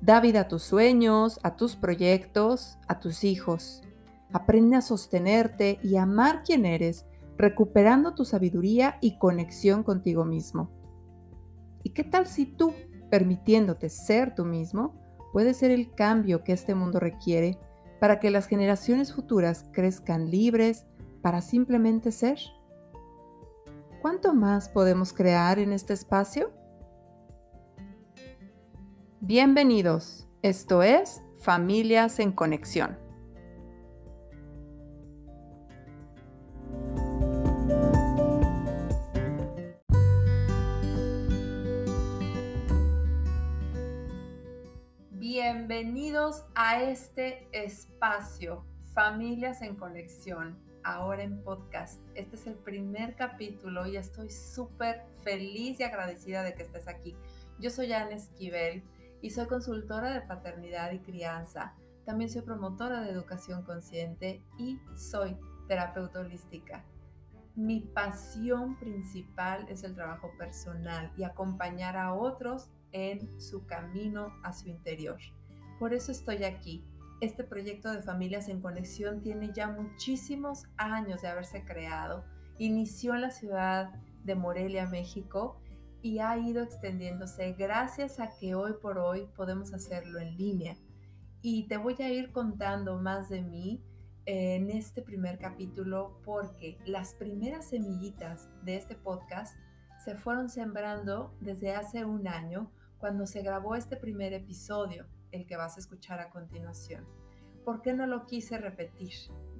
Da vida a tus sueños, a tus proyectos, a tus hijos. Aprende a sostenerte y amar quien eres, recuperando tu sabiduría y conexión contigo mismo. ¿Y qué tal si tú, permitiéndote ser tú mismo, puedes ser el cambio que este mundo requiere para que las generaciones futuras crezcan libres para simplemente ser? ¿Cuánto más podemos crear en este espacio? Bienvenidos, esto es Familias en Conexión. Bienvenidos a este espacio, Familias en Conexión, ahora en podcast. Este es el primer capítulo y estoy súper feliz y agradecida de que estés aquí. Yo soy Ana Esquivel soy consultora de paternidad y crianza. También soy promotora de educación consciente y soy terapeuta holística. Mi pasión principal es el trabajo personal y acompañar a otros en su camino a su interior. Por eso estoy aquí. Este proyecto de Familias en Conexión tiene ya muchísimos años de haberse creado. Inició en la ciudad de Morelia, México, y ha ido extendiéndose gracias a que hoy por hoy podemos hacerlo en línea. Y te voy a ir contando más de mí en este primer capítulo porque las primeras semillitas de este podcast se fueron sembrando desde hace un año cuando se grabó este primer episodio, el que vas a escuchar a continuación. ¿Por qué no lo quise repetir?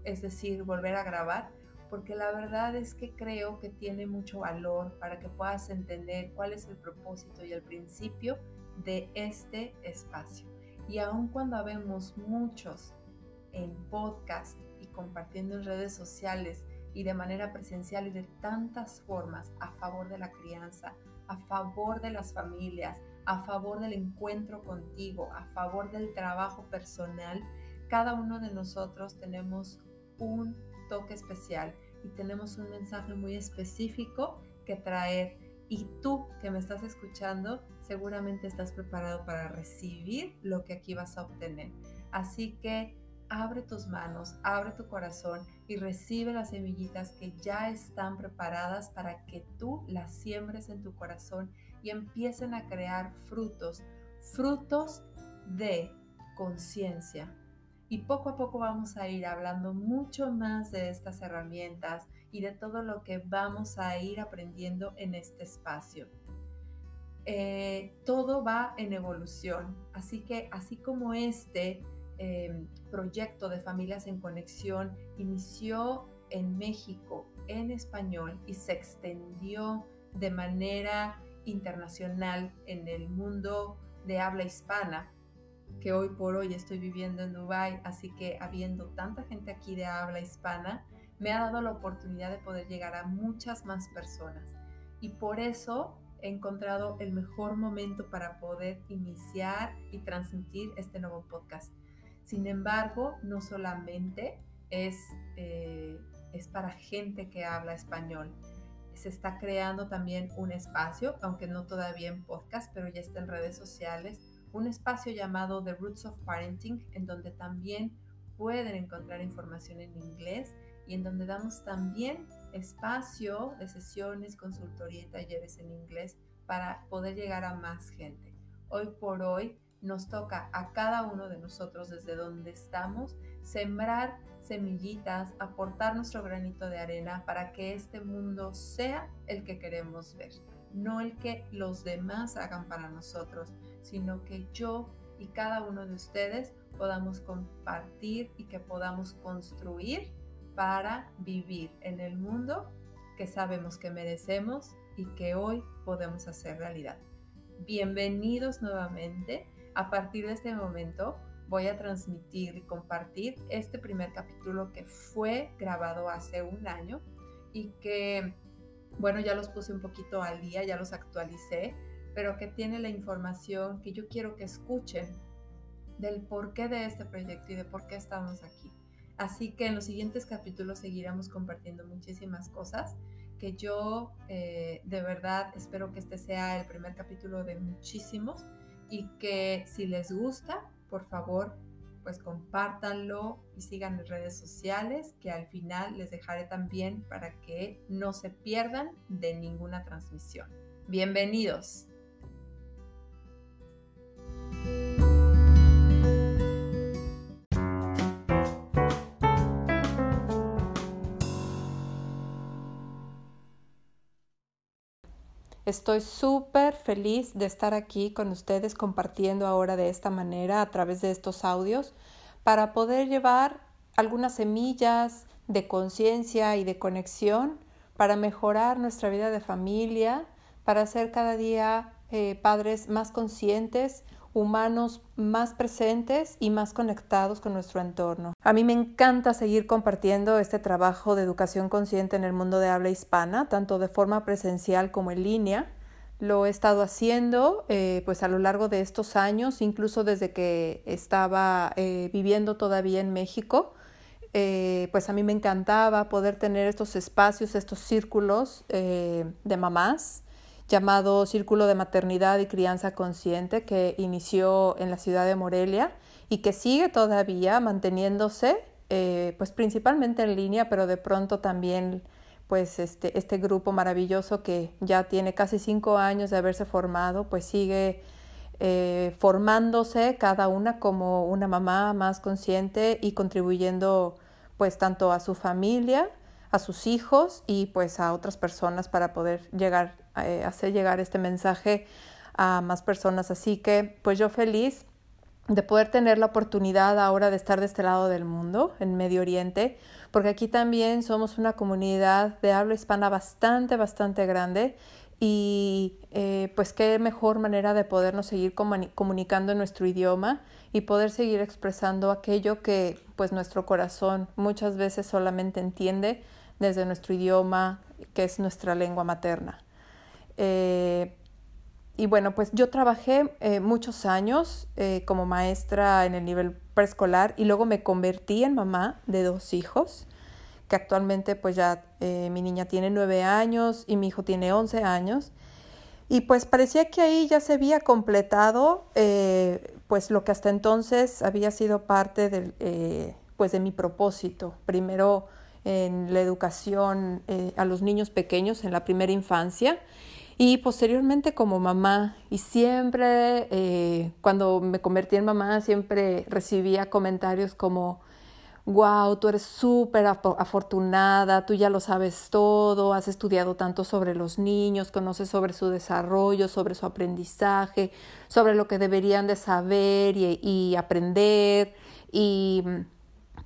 Es decir, volver a grabar porque la verdad es que creo que tiene mucho valor para que puedas entender cuál es el propósito y el principio de este espacio. Y aun cuando habemos muchos en podcast y compartiendo en redes sociales y de manera presencial y de tantas formas a favor de la crianza, a favor de las familias, a favor del encuentro contigo, a favor del trabajo personal, cada uno de nosotros tenemos un toque especial y tenemos un mensaje muy específico que traer. Y tú que me estás escuchando, seguramente estás preparado para recibir lo que aquí vas a obtener. Así que abre tus manos, abre tu corazón y recibe las semillitas que ya están preparadas para que tú las siembres en tu corazón y empiecen a crear frutos, frutos de conciencia, y poco a poco vamos a ir hablando mucho más de estas herramientas y de todo lo que vamos a ir aprendiendo en este espacio. Eh, todo va en evolución, así que así como este em, proyecto de familias en conexión inició en México en español y se extendió de manera internacional en el mundo de habla hispana, que hoy por hoy estoy viviendo en Dubai, así que habiendo tanta gente aquí de habla hispana, me ha dado la oportunidad de poder llegar a muchas más personas. Y por eso he encontrado el mejor momento para poder iniciar y transmitir este nuevo podcast. Sin embargo, no solamente es, eh, es para gente que habla español. Se está creando también un espacio, aunque no todavía en podcast, pero ya está en redes sociales, un espacio llamado The Roots of Parenting, en donde también pueden encontrar información en inglés y en donde damos también espacio de sesiones, consultoría y talleres en inglés para poder llegar a más gente. Hoy por hoy nos toca a cada uno de nosotros desde donde estamos sembrar semillitas, aportar nuestro granito de arena para que este mundo sea el que queremos ver, no el que los demás hagan para nosotros, sino que yo y cada uno de ustedes podamos compartir y que podamos construir para vivir en el mundo que sabemos que merecemos y que hoy podemos hacer realidad. Bienvenidos nuevamente. A partir de este momento voy a transmitir y compartir este primer capítulo que fue grabado hace un año y que, bueno, ya los puse un poquito al día, ya los actualicé, pero que tiene la información que yo quiero que escuchen del porqué de este proyecto y de por qué estamos aquí. Así que en los siguientes capítulos seguiremos compartiendo muchísimas cosas que yo eh, de verdad espero que este sea el primer capítulo de muchísimos y que si les gusta, por favor, pues compártanlo y sigan en redes sociales, que al final les dejaré también para que no se pierdan de ninguna transmisión. Bienvenidos. Estoy súper feliz de estar aquí con ustedes compartiendo ahora de esta manera a través de estos audios para poder llevar algunas semillas de conciencia y de conexión para mejorar nuestra vida de familia, para ser cada día eh, padres más conscientes, humanos más presentes y más conectados con nuestro entorno. A mí me encanta seguir compartiendo este trabajo de educación consciente en el mundo de habla hispana, tanto de forma presencial como en línea. Lo he estado haciendo eh, pues a lo largo de estos años, incluso desde que estaba eh, viviendo todavía en México. Eh, pues a mí me encantaba poder tener estos espacios, estos círculos de mamás llamado Círculo de Maternidad y Crianza Consciente que inició en la ciudad de Morelia y que sigue todavía manteniéndose, eh, pues principalmente en línea, pero de pronto también pues este, este grupo maravilloso que ya tiene casi cinco años de haberse formado, pues sigue eh, formándose cada una como una mamá más consciente y contribuyendo pues tanto a su familia, a sus hijos y pues a otras personas para poder llegar, eh, hacer llegar este mensaje a más personas. Así que pues yo feliz de poder tener la oportunidad ahora de estar de este lado del mundo, en Medio Oriente, porque aquí también somos una comunidad de habla hispana bastante, bastante grande y eh, pues qué mejor manera de podernos seguir comunicando en nuestro idioma y poder seguir expresando aquello que pues nuestro corazón muchas veces solamente entiende desde nuestro idioma, que es nuestra lengua materna. Eh, y bueno, pues yo trabajé eh, muchos años eh, como maestra en el nivel preescolar y luego me convertí en mamá de dos hijos, que actualmente pues ya mi niña tiene nueve años y mi hijo tiene once años. Y pues parecía que ahí ya se había completado pues lo que hasta entonces había sido parte del, pues de mi propósito. Primero en la educación eh, a los niños pequeños en la primera infancia y posteriormente como mamá. Y siempre, eh, cuando me convertí en mamá, siempre recibía comentarios como, wow, tú eres súper afortunada, tú ya lo sabes todo, has estudiado tanto sobre los niños, conoces sobre su desarrollo, sobre su aprendizaje, sobre lo que deberían de saber y, y aprender. Y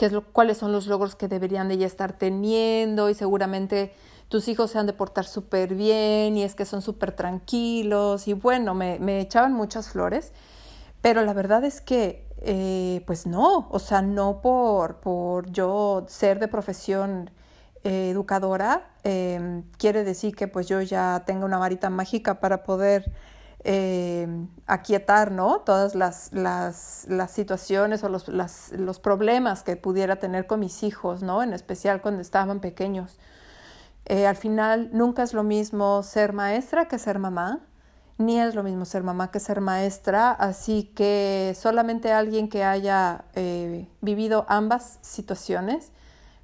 es lo, cuáles son los logros que deberían de ya estar teniendo y seguramente tus hijos se han de portar súper bien y es que son súper tranquilos y bueno, me, echaban muchas flores, pero la verdad es que eh, pues no, o sea, no por, por yo ser de profesión eh, educadora, eh, quiere decir que pues yo ya tenga una varita mágica para poder eh, aquietar ¿no? todas las, las, las situaciones o los, los, problemas que pudiera tener con mis hijos, ¿no? en especial cuando estaban pequeños. Eh, al final nunca es lo mismo ser maestra que ser mamá, ni es lo mismo ser mamá que ser maestra, así que solamente alguien que haya eh, vivido ambas situaciones,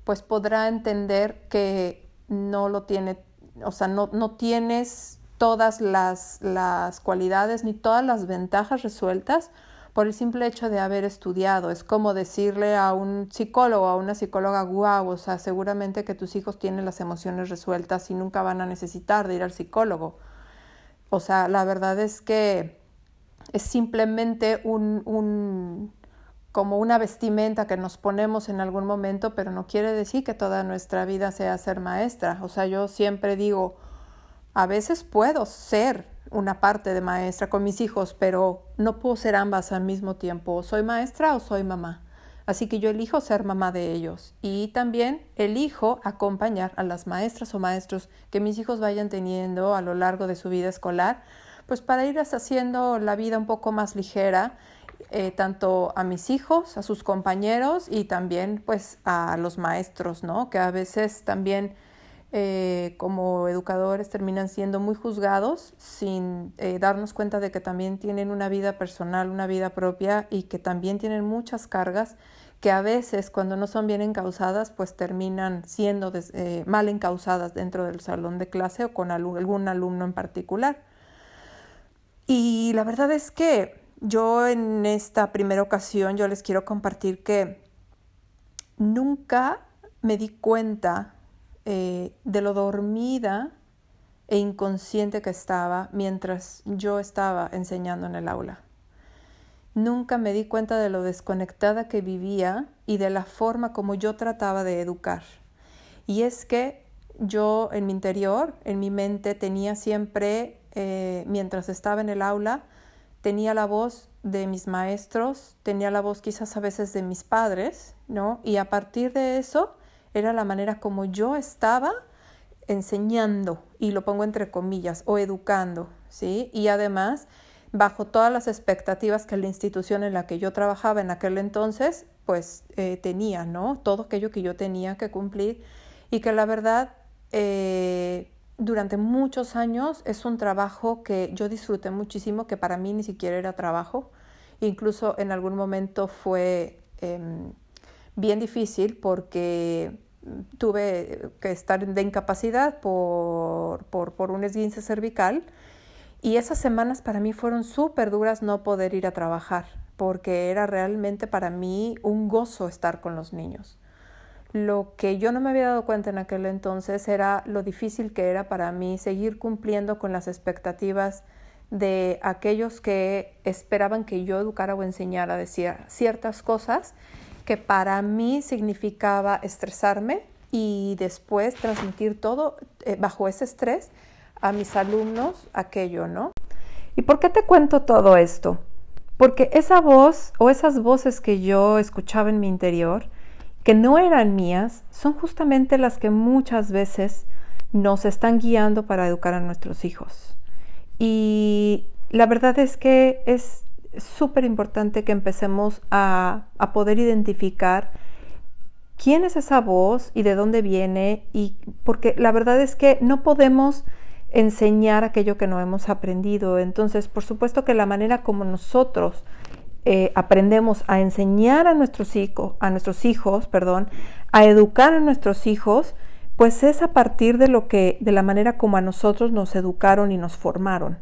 pues podrá entender que no lo tiene, o sea, no, no tienes todas las, las cualidades ni todas las ventajas resueltas por el simple hecho de haber estudiado. Es como decirle a un psicólogo, a una psicóloga, guau, o sea, seguramente que tus hijos tienen las emociones resueltas y nunca van a necesitar de ir al psicólogo. O sea, la verdad es que es simplemente un, un, como una vestimenta que nos ponemos en algún momento, pero no quiere decir que toda nuestra vida sea ser maestra. O sea, yo siempre digo, a veces puedo ser una parte de maestra con mis hijos, pero no puedo ser ambas al mismo tiempo. ¿Soy maestra o soy mamá? Así que yo elijo ser mamá de ellos y también elijo acompañar a las maestras o maestros que mis hijos vayan teniendo a lo largo de su vida escolar, pues para ir haciendo la vida un poco más ligera, eh, tanto a mis hijos, a sus compañeros y también pues a los maestros, ¿no? Que a veces también eh, como educadores terminan siendo muy juzgados sin eh, darnos cuenta de que también tienen una vida personal, una vida propia y que también tienen muchas cargas que a veces cuando no son bien encausadas pues terminan siendo eh, mal encausadas dentro del salón de clase o con algún alumno en particular. Y la verdad es que yo en esta primera ocasión yo les quiero compartir que nunca me di cuenta eh, de lo dormida e inconsciente que estaba mientras yo estaba enseñando en el aula. Nunca me di cuenta de lo desconectada que vivía y de la forma como yo trataba de educar. Y es que yo en mi interior, en mi mente, tenía siempre, eh, mientras estaba en el aula, tenía la voz de mis maestros, tenía la voz quizás a veces de mis padres, ¿no? Y a partir de eso, era la manera como yo estaba enseñando, y lo pongo entre comillas, o educando, ¿sí? Y además, bajo todas las expectativas que la institución en la que yo trabajaba en aquel entonces, pues eh, tenía, ¿no? Todo aquello que yo tenía que cumplir y que la verdad, eh, durante muchos años es un trabajo que yo disfruté muchísimo, que para mí ni siquiera era trabajo, incluso en algún momento fue em, bien difícil porque tuve que estar de incapacidad por, por, un esguince cervical y esas semanas para mí fueron súper duras no poder ir a trabajar porque era realmente para mí un gozo estar con los niños. Lo que yo no me había dado cuenta en aquel entonces era lo difícil que era para mí seguir cumpliendo con las expectativas de aquellos que esperaban que yo educara o enseñara decir ciertas cosas que para mí significaba estresarme y después transmitir todo eh, bajo ese estrés a mis alumnos aquello, ¿no? ¿Y por qué te cuento todo esto? Porque esa voz o esas voces que yo escuchaba en mi interior, que no eran mías, son justamente las que muchas veces nos están guiando para educar a nuestros hijos. Y la verdad es que es súper importante que empecemos a, poder identificar quién es esa voz y de dónde viene y porque la verdad es que no podemos enseñar aquello que no hemos aprendido. Entonces, por supuesto que la manera como nosotros eh, aprendemos a enseñar a nuestros hijos, a nuestros hijos, perdón, a educar a nuestros hijos, pues es a partir de lo que, de la manera como a nosotros nos educaron y nos formaron.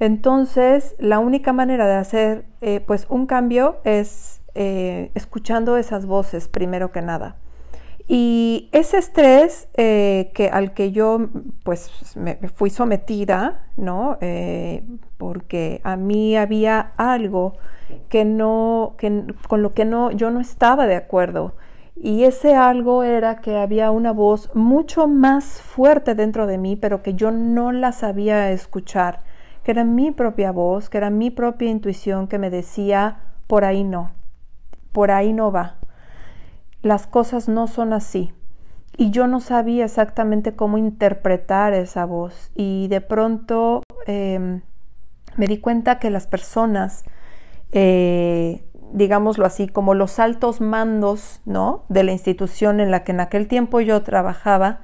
Entonces, la única manera de hacer eh, pues un cambio es eh, escuchando esas voces primero que nada. Y ese estrés eh, que, al que yo pues me, fui sometida, ¿no? porque a mí había algo que no, que, con lo que no, yo no estaba de acuerdo. Y ese algo era que había una voz mucho más fuerte dentro de mí, pero que yo no la sabía escuchar que era mi propia voz, que era mi propia intuición que me decía, por ahí no, por ahí no va. Las cosas no son así. Y yo no sabía exactamente cómo interpretar esa voz. Y de pronto em, me di cuenta que las personas, eh, digámoslo así, como los altos mandos ¿no? de la institución en la que en aquel tiempo yo trabajaba,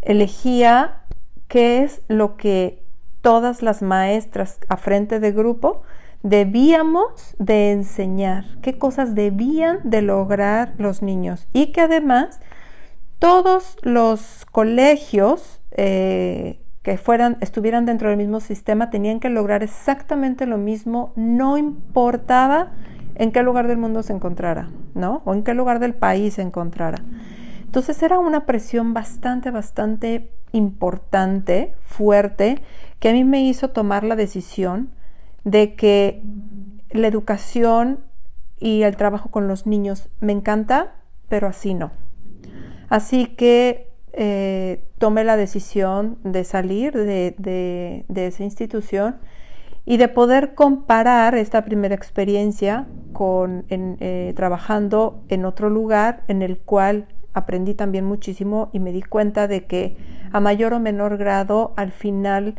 elegía qué es lo que todas las maestras a frente de grupo debíamos de enseñar, qué cosas debían de lograr los niños y que además todos los colegios eh, que fueran, estuvieran dentro del mismo sistema tenían que lograr exactamente lo mismo, no importaba en qué lugar del mundo se encontrara, ¿no? O en qué lugar del país se encontrara. Entonces era una presión bastante, bastante importante, fuerte, que a mí me hizo tomar la decisión de que la educación y el trabajo con los niños me encanta, pero así no. Así que eh, tomé la decisión de salir de, esa institución y de poder comparar esta primera experiencia con eh, trabajando en otro lugar en el cual aprendí también muchísimo y me di cuenta de que a mayor o menor grado al final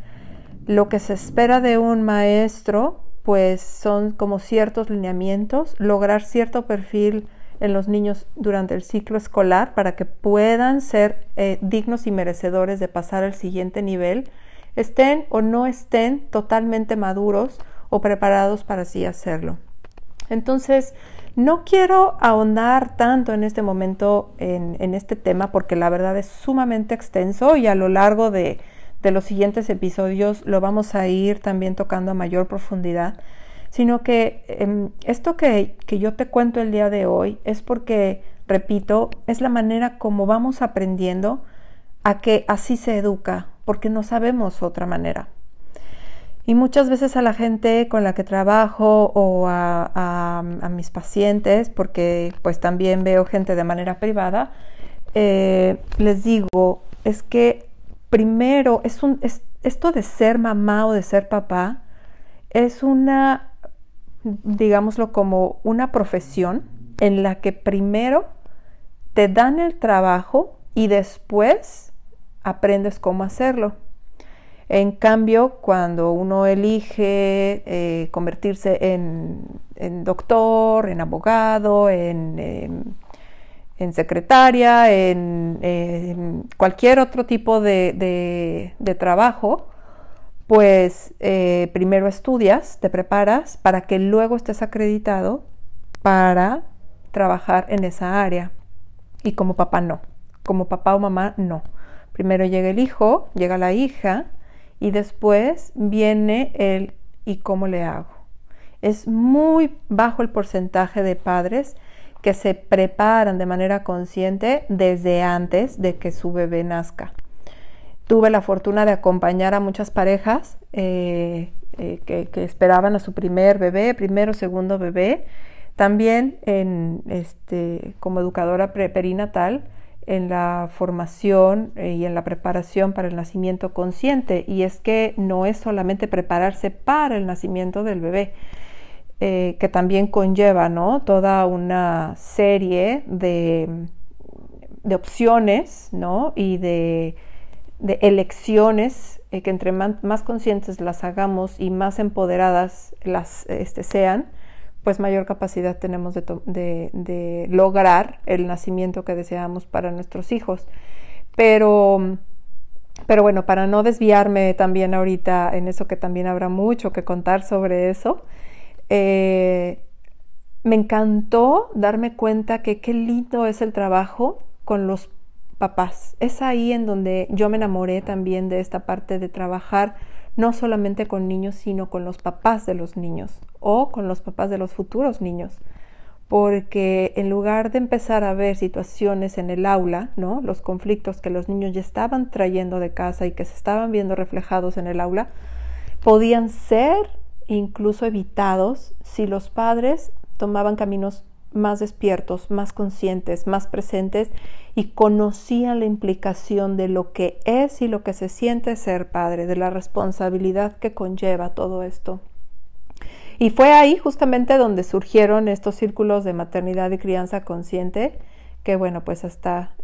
lo que se espera de un maestro pues son como ciertos lineamientos, lograr cierto perfil en los niños durante el ciclo escolar para que puedan ser eh, dignos y merecedores de pasar al siguiente nivel, estén o no estén totalmente maduros o preparados para así hacerlo. Entonces, no quiero ahondar tanto en este momento en, este tema porque la verdad es sumamente extenso y a lo largo de, los siguientes episodios lo vamos a ir también tocando a mayor profundidad sino que em, esto que yo te cuento el día de hoy es porque, repito, es la manera como vamos aprendiendo a que así se educa, porque no sabemos otra manera. Y muchas veces a la gente con la que trabajo o a, mis pacientes, porque pues también veo gente de manera privada, eh, les digo, es que primero es un, es, esto de ser mamá o de ser papá es una digámoslo como una profesión en la que primero te dan el trabajo y después aprendes cómo hacerlo. En cambio, cuando uno elige eh, convertirse en, doctor, en abogado, en, secretaria, en, cualquier otro tipo de trabajo, pues eh, primero estudias, te preparas para que luego estés acreditado para trabajar en esa área. Y como papá no, como papá o mamá no. Primero llega el hijo, llega la hija y después viene el ¿y cómo le hago? Es muy bajo el porcentaje de padres que se preparan de manera consciente desde antes de que su bebé nazca. Tuve la fortuna de acompañar a muchas parejas eh, eh, que, esperaban a su primer bebé, primero, segundo bebé. También este, como educadora perinatal en la formación eh, y en la preparación para el nacimiento consciente. Y es que no es solamente prepararse para el nacimiento del bebé, que también conlleva ¿no? toda una serie de, de opciones ¿no? y de de elecciones eh, que entre más, conscientes las hagamos y más empoderadas las este, sean, pues mayor capacidad tenemos de, lograr el nacimiento que deseamos para nuestros hijos. Pero, pero bueno, para no desviarme también ahorita en eso que también habrá mucho que contar sobre eso, eh, me encantó darme cuenta que qué lindo es el trabajo con los papás. Es ahí en donde yo me enamoré también de esta parte de trabajar no solamente con niños, sino con los papás de los niños o con los papás de los futuros niños. Porque en lugar de empezar a ver situaciones en el aula, ¿no? Los conflictos que los niños ya estaban trayendo de casa y que se estaban viendo reflejados en el aula, podían ser incluso evitados si los padres tomaban caminos más despiertos, más conscientes, más presentes y conocían la implicación de lo que es y lo que se siente ser padre, de la responsabilidad que conlleva todo esto. Y fue ahí justamente donde surgieron estos círculos de maternidad y crianza consciente, que bueno, pues hasta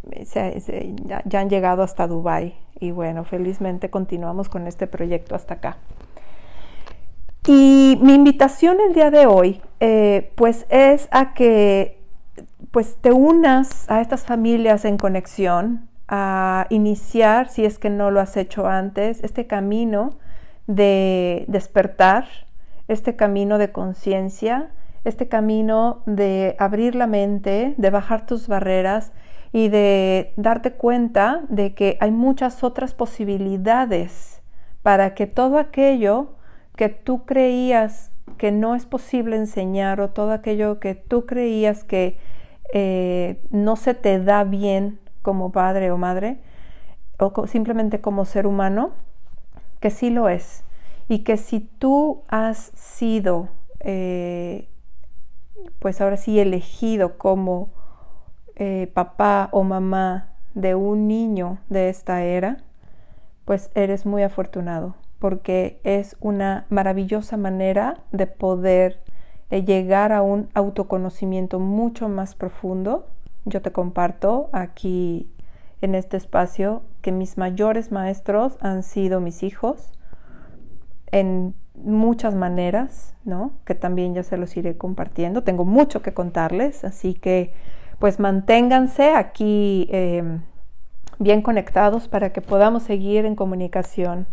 ya, han llegado hasta Dubai y bueno, felizmente continuamos con este proyecto hasta acá. Y mi invitación el día de hoy, eh, pues es a que pues te unas a estas familias en conexión, a iniciar, si es que no lo has hecho antes, este camino de despertar, este camino de conciencia, este camino de abrir la mente, de bajar tus barreras y de darte cuenta de que hay muchas otras posibilidades para que todo aquello que tú creías que no es posible enseñar o todo aquello que tú creías que eh, no se te da bien como padre o madre o simplemente como ser humano, que sí lo es. Y que si tú has sido, eh, pues ahora sí, elegido como eh, papá o mamá de un niño de esta era, pues eres muy afortunado porque es una maravillosa manera de poder eh, llegar a un autoconocimiento mucho más profundo. Yo te comparto aquí en este espacio que mis mayores maestros han sido mis hijos en muchas maneras, ¿no? Que también ya se los iré compartiendo. Tengo mucho que contarles, así que pues manténganse aquí em, bien conectados para que podamos seguir en comunicación.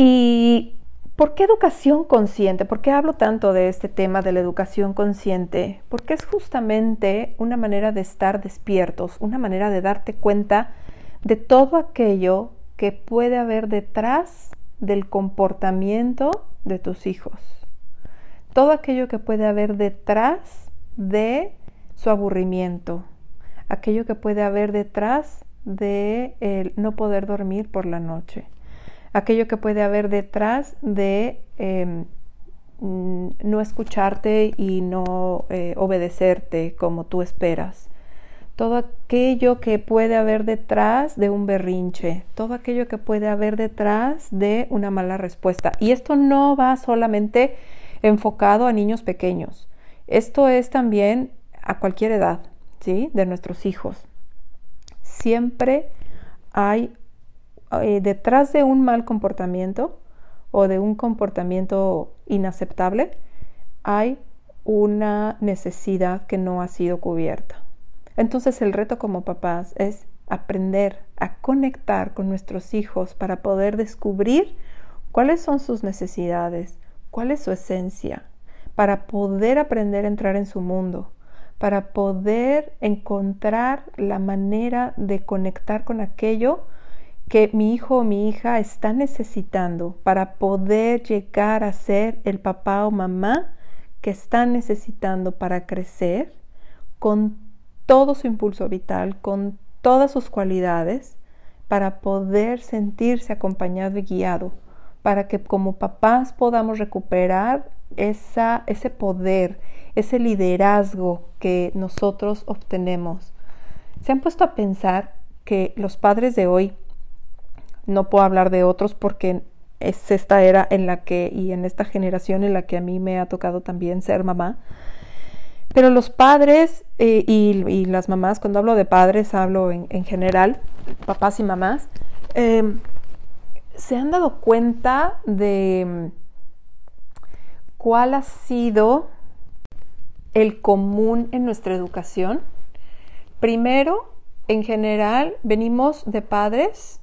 ¿Y por qué educación consciente? ¿Por qué hablo tanto de este tema de la educación consciente? Porque es justamente una manera de estar despiertos, una manera de darte cuenta de todo aquello que puede haber detrás del comportamiento de tus hijos. Todo aquello que puede haber detrás de su aburrimiento, aquello que puede haber detrás de el no poder dormir por la noche, aquello que puede haber detrás de em, no escucharte y no eh, obedecerte como tú esperas, todo aquello que puede haber detrás de un berrinche, todo aquello que puede haber detrás de una mala respuesta. Y esto no va solamente enfocado a niños pequeños, esto es también a cualquier edad, ¿sí? De nuestros hijos. Siempre hay eh, detrás de un mal comportamiento o de un comportamiento inaceptable, hay una necesidad que no ha sido cubierta. Entonces el reto como papás es aprender a conectar con nuestros hijos para poder descubrir cuáles son sus necesidades, cuál es su esencia, para poder aprender a entrar en su mundo, para poder encontrar la manera de conectar con aquello que mi hijo o mi hija está necesitando para poder llegar a ser el papá o mamá que están necesitando para crecer con todo su impulso vital, con todas sus cualidades, para poder sentirse acompañado y guiado, para que como papás podamos recuperar ese poder, ese liderazgo que nosotros obtenemos. ¿Se han puesto a pensar que los padres de hoy, no puedo hablar de otros porque es esta era en la que y en esta generación en la que a mí me ha tocado también ser mamá, pero los padres eh, y, las mamás, cuando hablo de padres hablo en, general, papás y mamás, em, se han dado cuenta de cuál ha sido el común en nuestra educación. Primero, en general, venimos de padres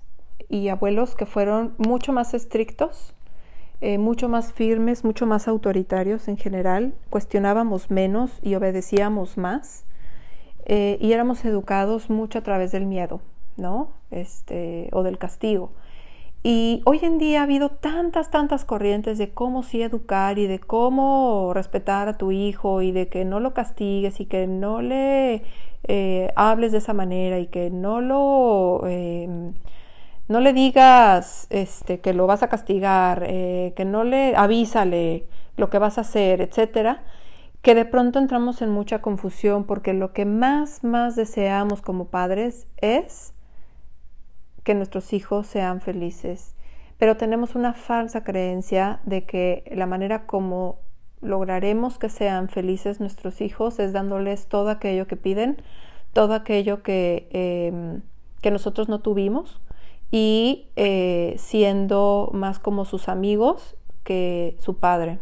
y abuelos que fueron mucho más estrictos, eh, mucho más firmes, mucho más autoritarios en general, cuestionábamos menos y obedecíamos más eh, y éramos educados mucho a través del miedo, ¿no? Este, o del castigo. Y hoy en día ha habido tantas, tantas corrientes de cómo sí educar y de cómo respetar a tu hijo y de que no lo castigues y que no le eh, hables de esa manera y que no lo, no le digas este, que lo vas a castigar, eh, que no le avísale lo que vas a hacer, etcétera, que de pronto entramos en mucha confusión porque lo que más, más deseamos como padres es que nuestros hijos sean felices. Pero tenemos una falsa creencia de que la manera como lograremos que sean felices nuestros hijos es dándoles todo aquello que piden, todo aquello que, em, que nosotros no tuvimos y eh, siendo más como sus amigos que su padre.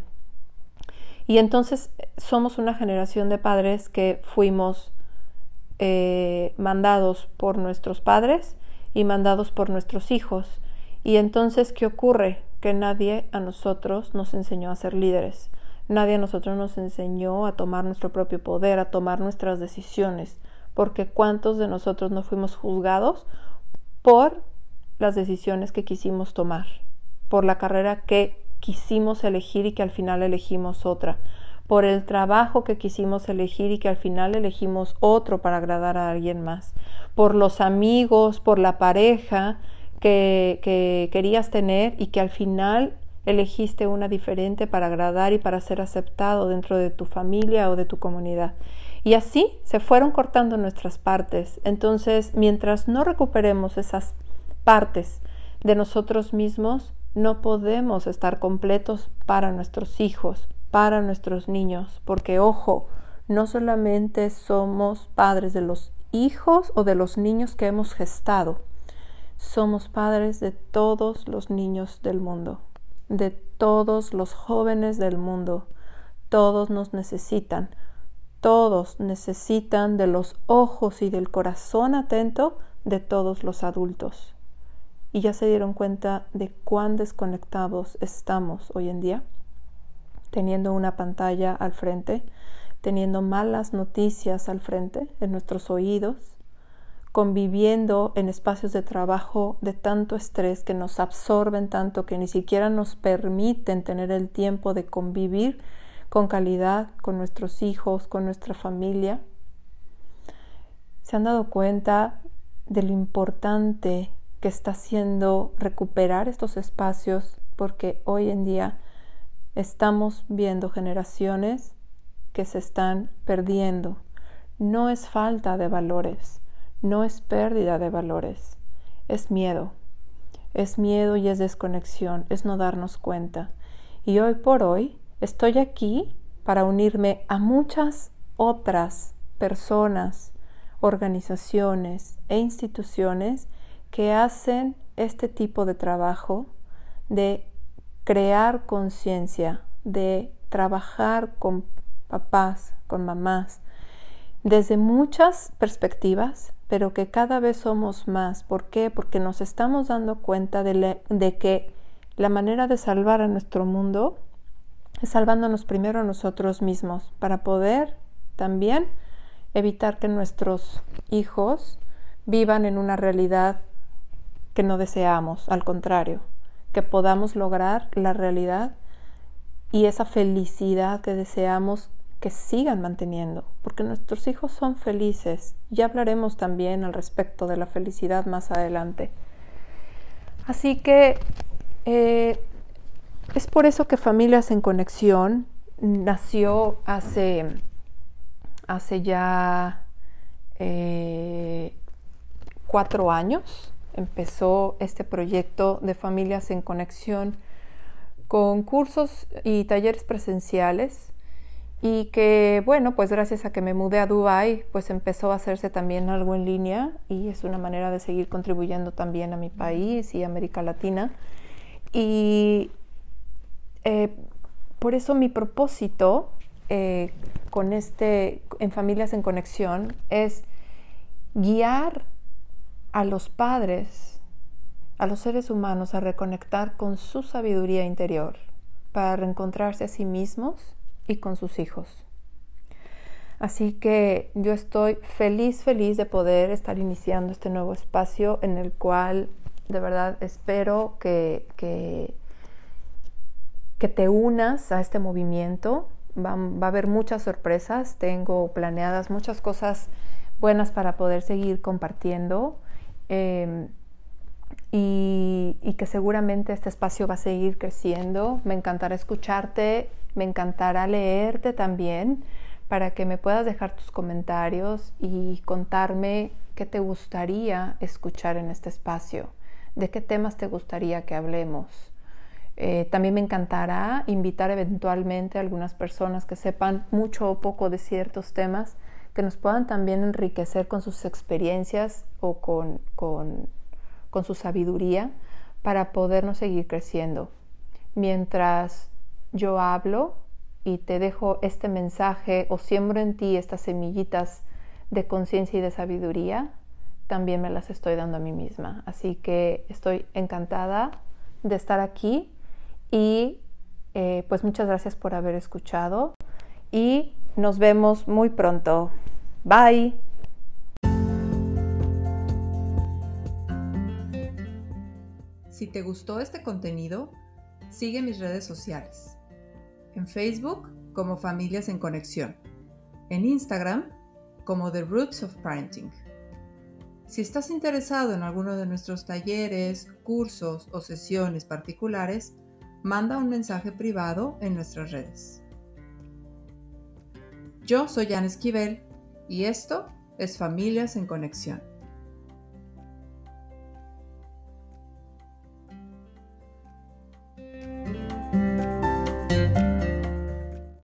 Y entonces somos una generación de padres que fuimos eh, mandados por nuestros padres y mandados por nuestros hijos. Y entonces, ¿qué ocurre? Que nadie a nosotros nos enseñó a ser líderes. Nadie a nosotros nos enseñó a tomar nuestro propio poder, a tomar nuestras decisiones. Porque ¿cuántos de nosotros no fuimos juzgados por las decisiones que quisimos tomar? Por la carrera que quisimos elegir y que al final elegimos otra por el trabajo que quisimos elegir y que al final elegimos otro para agradar a alguien más, por los amigos, por la pareja que, querías tener y que al final elegiste una diferente para agradar y para ser aceptado dentro de tu familia o de tu comunidad. Y así se fueron cortando nuestras partes. Entonces, mientras no recuperemos esas partes de nosotros mismos, no podemos estar completos para nuestros hijos, para nuestros niños, porque ojo, no solamente somos padres de los hijos o de los niños que hemos gestado, somos padres de todos los niños del mundo, de todos los jóvenes del mundo. Todos nos necesitan, todos necesitan de los ojos y del corazón atento de todos los adultos. ¿Y ya se dieron cuenta de cuán desconectados estamos hoy en día? Teniendo una pantalla al frente, teniendo malas noticias al frente en nuestros oídos, conviviendo en espacios de trabajo de tanto estrés que nos absorben tanto que ni siquiera nos permiten tener el tiempo de convivir con calidad con nuestros hijos, con nuestra familia. ¿Se han dado cuenta de lo importante que está siendo recuperar estos espacios? Porque hoy en día estamos viendo generaciones que se están perdiendo. No es falta de valores, no es pérdida de valores, es miedo. Es miedo y es desconexión, es no darnos cuenta. Y hoy por hoy estoy aquí para unirme a muchas otras personas, organizaciones e instituciones que hacen este tipo de trabajo de crear conciencia, de trabajar con papás, con mamás, desde muchas perspectivas, pero que cada vez somos más. ¿Por qué? Porque nos estamos dando cuenta de, que la manera de salvar a nuestro mundo es salvándonos primero a nosotros mismos para poder también evitar que nuestros hijos vivan en una realidad que no deseamos, al contrario, que podamos lograr la realidad y esa felicidad que deseamos que sigan manteniendo, porque nuestros hijos son felices. Ya hablaremos también al respecto de la felicidad más adelante. Así que eh, es por eso que Familias en Conexión nació hace, hace ya eh, cuatro años. Empezó este proyecto de Familias en Conexión con cursos y talleres presenciales y que bueno, pues gracias a que me mudé a Dubai, pues empezó a hacerse también algo en línea y es una manera de seguir contribuyendo también a mi país y América Latina. Y eh, por eso mi propósito eh, con este, en Familias en Conexión, es guiar a los padres, a los seres humanos a reconectar con su sabiduría interior para reencontrarse a sí mismos y con sus hijos. Así que yo estoy feliz, feliz de poder estar iniciando este nuevo espacio en el cual de verdad espero que, que, te unas a este movimiento. Va, a haber muchas sorpresas, tengo planeadas muchas cosas buenas para poder seguir compartiendo. Em, y, que seguramente este espacio va a seguir creciendo. Me encantará escucharte me encantará leerte también para que me puedas dejar tus comentarios y contarme qué te gustaría escuchar en este espacio, de qué temas te gustaría que hablemos. Eh, también me encantará invitar eventualmente a algunas personas que sepan mucho o poco de ciertos temas, que nos puedan también enriquecer con sus experiencias o con, con, su sabiduría para podernos seguir creciendo. Mientras yo hablo y te dejo este mensaje o siembro en ti estas semillitas de conciencia y de sabiduría, también me las estoy dando a mí misma. Así que estoy encantada de estar aquí y eh, pues muchas gracias por haber escuchado y nos vemos muy pronto. Bye. Si te gustó este contenido, sigue mis redes sociales en Facebook como Familias en Conexión, en Instagram como The Roots of Parenting. Si estás interesado en alguno de nuestros talleres, cursos o sesiones particulares, manda un mensaje privado en nuestras redes. Yo soy Jan Esquivel y esto es Familias en Conexión.